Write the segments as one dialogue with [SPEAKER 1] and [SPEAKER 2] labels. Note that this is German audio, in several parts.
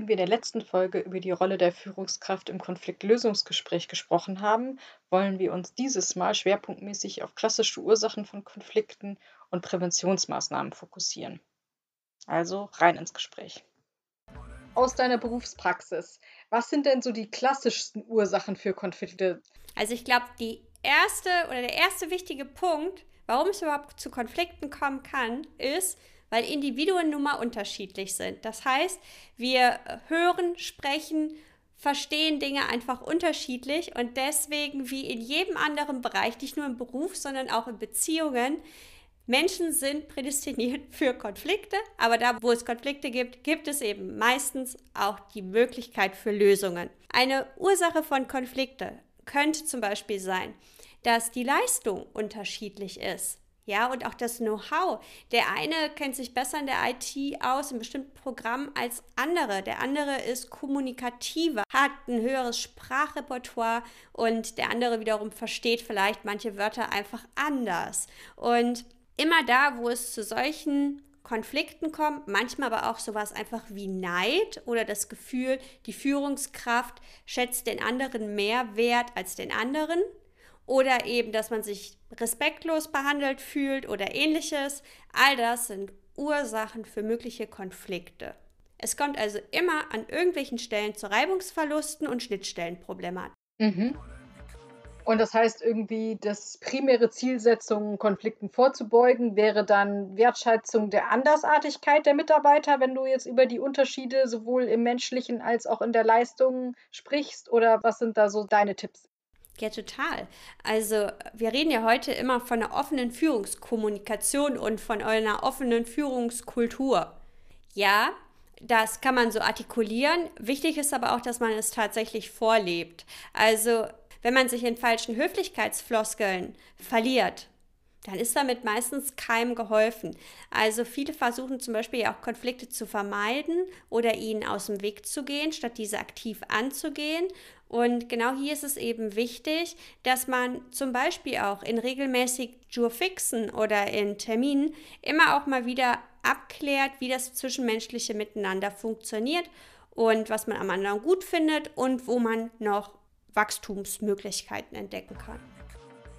[SPEAKER 1] Nachdem wir in der letzten Folge über die Rolle der Führungskraft im Konfliktlösungsgespräch gesprochen haben, wollen wir uns dieses Mal schwerpunktmäßig auf klassische Ursachen von Konflikten und Präventionsmaßnahmen fokussieren. Also rein ins Gespräch. Aus deiner Berufspraxis, was sind denn so die klassischsten Ursachen für Konflikte?
[SPEAKER 2] Also ich glaube, die erste oder der erste wichtige Punkt, warum es überhaupt zu Konflikten kommen kann, ist, weil Individuen nun mal unterschiedlich sind. Das heißt, wir hören, sprechen, verstehen Dinge einfach unterschiedlich und deswegen wie in jedem anderen Bereich, nicht nur im Beruf, sondern auch in Beziehungen, Menschen sind prädestiniert für Konflikte, aber da, wo es Konflikte gibt, gibt es eben meistens auch die Möglichkeit für Lösungen. Eine Ursache von Konflikte könnte zum Beispiel sein, dass die Leistung unterschiedlich ist. Ja, und auch das Know-how. Der eine kennt sich besser in der IT aus, in bestimmten Programmen als andere. Der andere ist kommunikativer, hat ein höheres Sprachrepertoire und der andere wiederum versteht vielleicht manche Wörter einfach anders. Und immer da, wo es zu solchen Konflikten kommt, manchmal aber auch sowas einfach wie Neid oder das Gefühl, die Führungskraft schätzt den anderen mehr wert als den anderen oder eben, dass man sich respektlos behandelt fühlt oder ähnliches. All das sind Ursachen für mögliche Konflikte. Es kommt also immer an irgendwelchen Stellen zu Reibungsverlusten und Schnittstellenproblemen.
[SPEAKER 1] Mhm. Und das heißt irgendwie, das primäre Zielsetzung, Konflikten vorzubeugen, wäre dann Wertschätzung der Andersartigkeit der Mitarbeiter, wenn du jetzt über die Unterschiede sowohl im menschlichen als auch in der Leistung sprichst? Oder was sind da so deine Tipps?
[SPEAKER 2] Ja, total. Also wir reden ja heute immer von einer offenen Führungskommunikation und von einer offenen Führungskultur. Ja, das kann man so artikulieren. Wichtig ist aber auch, dass man es tatsächlich vorlebt. Also wenn man sich in falschen Höflichkeitsfloskeln verliert, dann ist damit meistens keinem geholfen. Also viele versuchen zum Beispiel ja auch Konflikte zu vermeiden oder ihnen aus dem Weg zu gehen, statt diese aktiv anzugehen. Und genau hier ist es eben wichtig, dass man zum Beispiel auch in regelmäßig Jurfixen oder in Terminen immer auch mal wieder abklärt, wie das zwischenmenschliche Miteinander funktioniert und was man am anderen gut findet und wo man noch Wachstumsmöglichkeiten entdecken kann.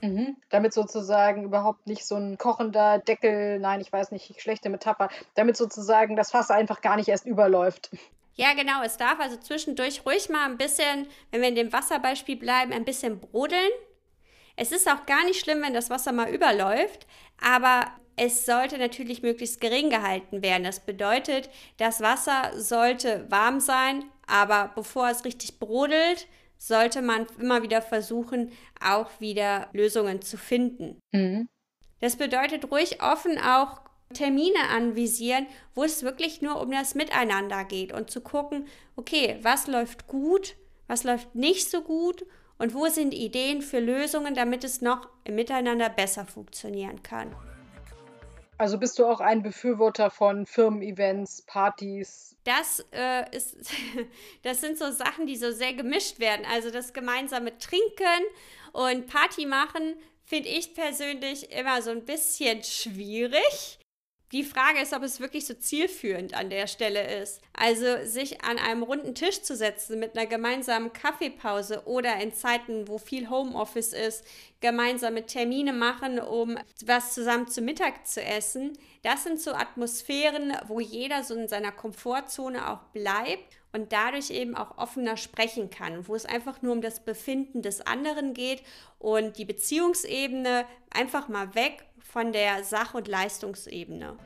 [SPEAKER 1] Mhm. Damit sozusagen überhaupt nicht so ein kochender Deckel, nein, ich weiß nicht, schlechte Metapher, damit sozusagen das Fass einfach gar nicht erst überläuft.
[SPEAKER 2] Ja, genau. Es darf also zwischendurch ruhig mal ein bisschen, wenn wir in dem Wasserbeispiel bleiben, ein bisschen brodeln. Es ist auch gar nicht schlimm, wenn das Wasser mal überläuft, aber es sollte natürlich möglichst gering gehalten werden. Das bedeutet, das Wasser sollte warm sein, aber bevor es richtig brodelt, sollte man immer wieder versuchen, auch wieder Lösungen zu finden. Mhm. Das bedeutet ruhig offen auch Termine anvisieren, wo es wirklich nur um das Miteinander geht und zu gucken, okay, was läuft gut, was läuft nicht so gut und wo sind Ideen für Lösungen, damit es noch im Miteinander besser funktionieren kann.
[SPEAKER 1] Also bist du auch ein Befürworter von Firmen-Events, Partys?
[SPEAKER 2] Das äh, ist, das sind so Sachen, die so sehr gemischt werden. Also das gemeinsame Trinken und Party machen finde ich persönlich immer so ein bisschen schwierig. Die Frage ist, ob es wirklich so zielführend an der Stelle ist. Also sich an einem runden Tisch zu setzen mit einer gemeinsamen Kaffeepause oder in Zeiten, wo viel Homeoffice ist, gemeinsame Termine machen, um was zusammen zu Mittag zu essen. Das sind so Atmosphären, wo jeder so in seiner Komfortzone auch bleibt und dadurch eben auch offener sprechen kann, wo es einfach nur um das Befinden des anderen geht und die Beziehungsebene einfach mal weg von der Sach- und Leistungsebene.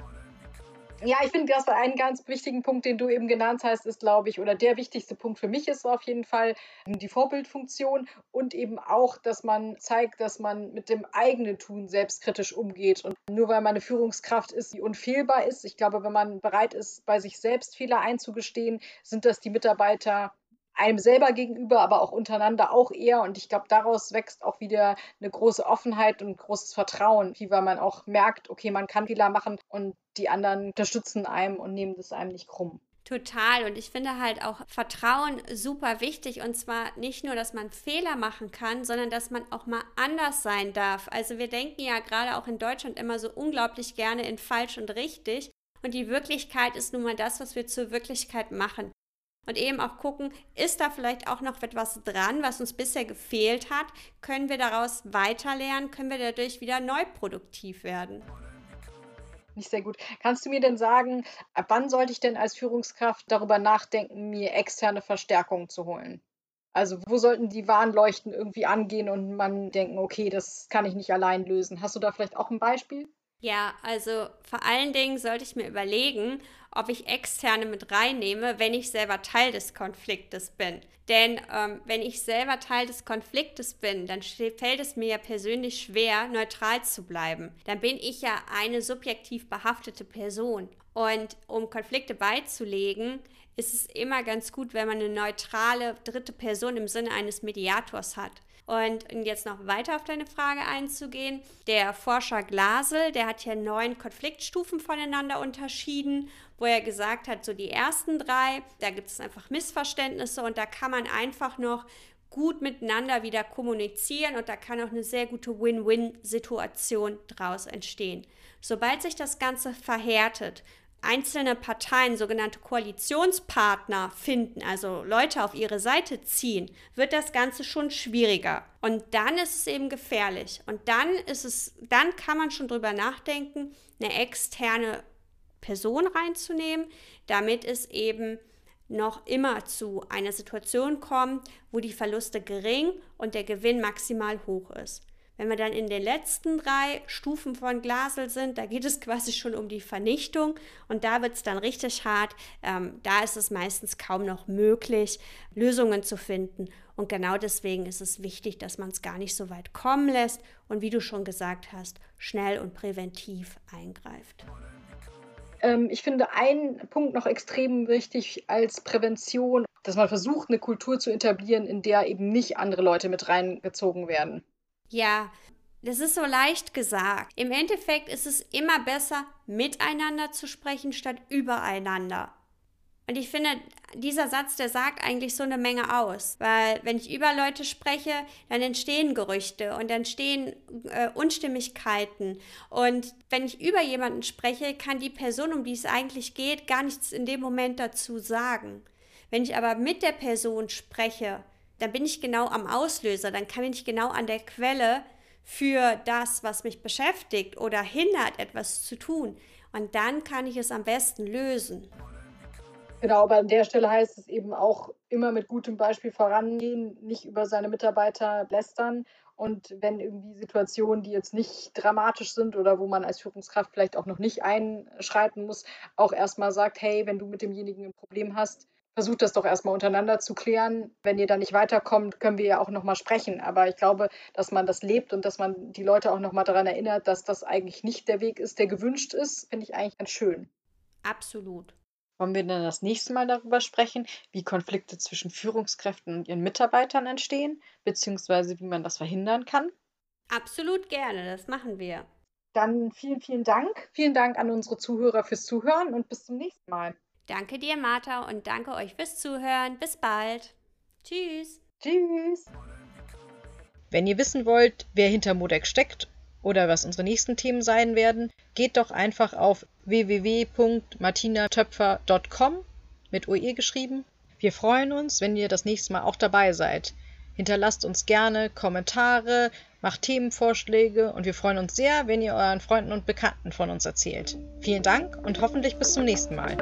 [SPEAKER 1] Ja, ich finde, das war ein ganz wichtigen Punkt, den du eben genannt hast, ist, glaube ich, oder der wichtigste Punkt für mich ist auf jeden Fall die Vorbildfunktion und eben auch, dass man zeigt, dass man mit dem eigenen Tun selbstkritisch umgeht. Und nur weil man eine Führungskraft ist, die unfehlbar ist, ich glaube, wenn man bereit ist, bei sich selbst Fehler einzugestehen, sind das die Mitarbeiter einem selber gegenüber, aber auch untereinander auch eher. Und ich glaube, daraus wächst auch wieder eine große Offenheit und großes Vertrauen, wie weil man auch merkt, okay, man kann Fehler machen und die anderen unterstützen einem und nehmen das einem nicht krumm.
[SPEAKER 2] Total. Und ich finde halt auch Vertrauen super wichtig. Und zwar nicht nur, dass man Fehler machen kann, sondern dass man auch mal anders sein darf. Also wir denken ja gerade auch in Deutschland immer so unglaublich gerne in falsch und richtig. Und die Wirklichkeit ist nun mal das, was wir zur Wirklichkeit machen. Und eben auch gucken, ist da vielleicht auch noch etwas dran, was uns bisher gefehlt hat? Können wir daraus weiterlernen? Können wir dadurch wieder neu produktiv werden?
[SPEAKER 1] Nicht sehr gut. Kannst du mir denn sagen, ab wann sollte ich denn als Führungskraft darüber nachdenken, mir externe Verstärkung zu holen? Also wo sollten die Warnleuchten irgendwie angehen und man denken, okay, das kann ich nicht allein lösen? Hast du da vielleicht auch ein Beispiel?
[SPEAKER 2] Ja, also vor allen Dingen sollte ich mir überlegen, ob ich externe mit reinnehme, wenn ich selber Teil des Konfliktes bin. Denn ähm, wenn ich selber Teil des Konfliktes bin, dann fällt es mir ja persönlich schwer, neutral zu bleiben. Dann bin ich ja eine subjektiv behaftete Person. Und um Konflikte beizulegen, ist es immer ganz gut, wenn man eine neutrale dritte Person im Sinne eines Mediators hat. Und jetzt noch weiter auf deine Frage einzugehen. Der Forscher Glasel, der hat hier neun Konfliktstufen voneinander unterschieden, wo er gesagt hat, so die ersten drei, da gibt es einfach Missverständnisse und da kann man einfach noch gut miteinander wieder kommunizieren und da kann auch eine sehr gute Win-Win-Situation draus entstehen. Sobald sich das Ganze verhärtet, einzelne Parteien, sogenannte Koalitionspartner finden, also Leute auf ihre Seite ziehen, wird das Ganze schon schwieriger. Und dann ist es eben gefährlich. Und dann ist es, dann kann man schon drüber nachdenken, eine externe Person reinzunehmen, damit es eben noch immer zu einer Situation kommt, wo die Verluste gering und der Gewinn maximal hoch ist. Wenn wir dann in den letzten drei Stufen von Glasel sind, da geht es quasi schon um die Vernichtung und da wird es dann richtig hart. Ähm, da ist es meistens kaum noch möglich, Lösungen zu finden. Und genau deswegen ist es wichtig, dass man es gar nicht so weit kommen lässt und wie du schon gesagt hast, schnell und präventiv eingreift.
[SPEAKER 1] Ähm, ich finde einen Punkt noch extrem wichtig als Prävention, dass man versucht, eine Kultur zu etablieren, in der eben nicht andere Leute mit reingezogen werden.
[SPEAKER 2] Ja, das ist so leicht gesagt. Im Endeffekt ist es immer besser, miteinander zu sprechen, statt übereinander. Und ich finde, dieser Satz, der sagt eigentlich so eine Menge aus. Weil wenn ich über Leute spreche, dann entstehen Gerüchte und entstehen äh, Unstimmigkeiten. Und wenn ich über jemanden spreche, kann die Person, um die es eigentlich geht, gar nichts in dem Moment dazu sagen. Wenn ich aber mit der Person spreche, dann bin ich genau am Auslöser, dann kann ich genau an der Quelle für das, was mich beschäftigt oder hindert, etwas zu tun. Und dann kann ich es am besten lösen.
[SPEAKER 1] Genau, aber an der Stelle heißt es eben auch immer mit gutem Beispiel vorangehen, nicht über seine Mitarbeiter lästern. Und wenn irgendwie Situationen, die jetzt nicht dramatisch sind oder wo man als Führungskraft vielleicht auch noch nicht einschreiten muss, auch erstmal sagt, hey, wenn du mit demjenigen ein Problem hast, versucht das doch erstmal untereinander zu klären. Wenn ihr da nicht weiterkommt, können wir ja auch nochmal sprechen. Aber ich glaube, dass man das lebt und dass man die Leute auch nochmal daran erinnert, dass das eigentlich nicht der Weg ist, der gewünscht ist, finde ich eigentlich ganz schön.
[SPEAKER 2] Absolut.
[SPEAKER 1] Wollen wir dann das nächste Mal darüber sprechen, wie Konflikte zwischen Führungskräften und ihren Mitarbeitern entstehen, beziehungsweise wie man das verhindern kann?
[SPEAKER 2] Absolut gerne, das machen wir.
[SPEAKER 1] Dann vielen, vielen Dank. Vielen Dank an unsere Zuhörer fürs Zuhören und bis zum nächsten Mal.
[SPEAKER 2] Danke dir, Martha, und danke euch fürs Zuhören. Bis bald. Tschüss.
[SPEAKER 1] Tschüss.
[SPEAKER 3] Wenn ihr wissen wollt, wer hinter Modex steckt oder was unsere nächsten Themen sein werden, geht doch einfach auf www.martinatöpfer.com mit OE geschrieben. Wir freuen uns, wenn ihr das nächste Mal auch dabei seid. Hinterlasst uns gerne Kommentare, macht Themenvorschläge und wir freuen uns sehr, wenn ihr euren Freunden und Bekannten von uns erzählt. Vielen Dank und hoffentlich bis zum nächsten Mal.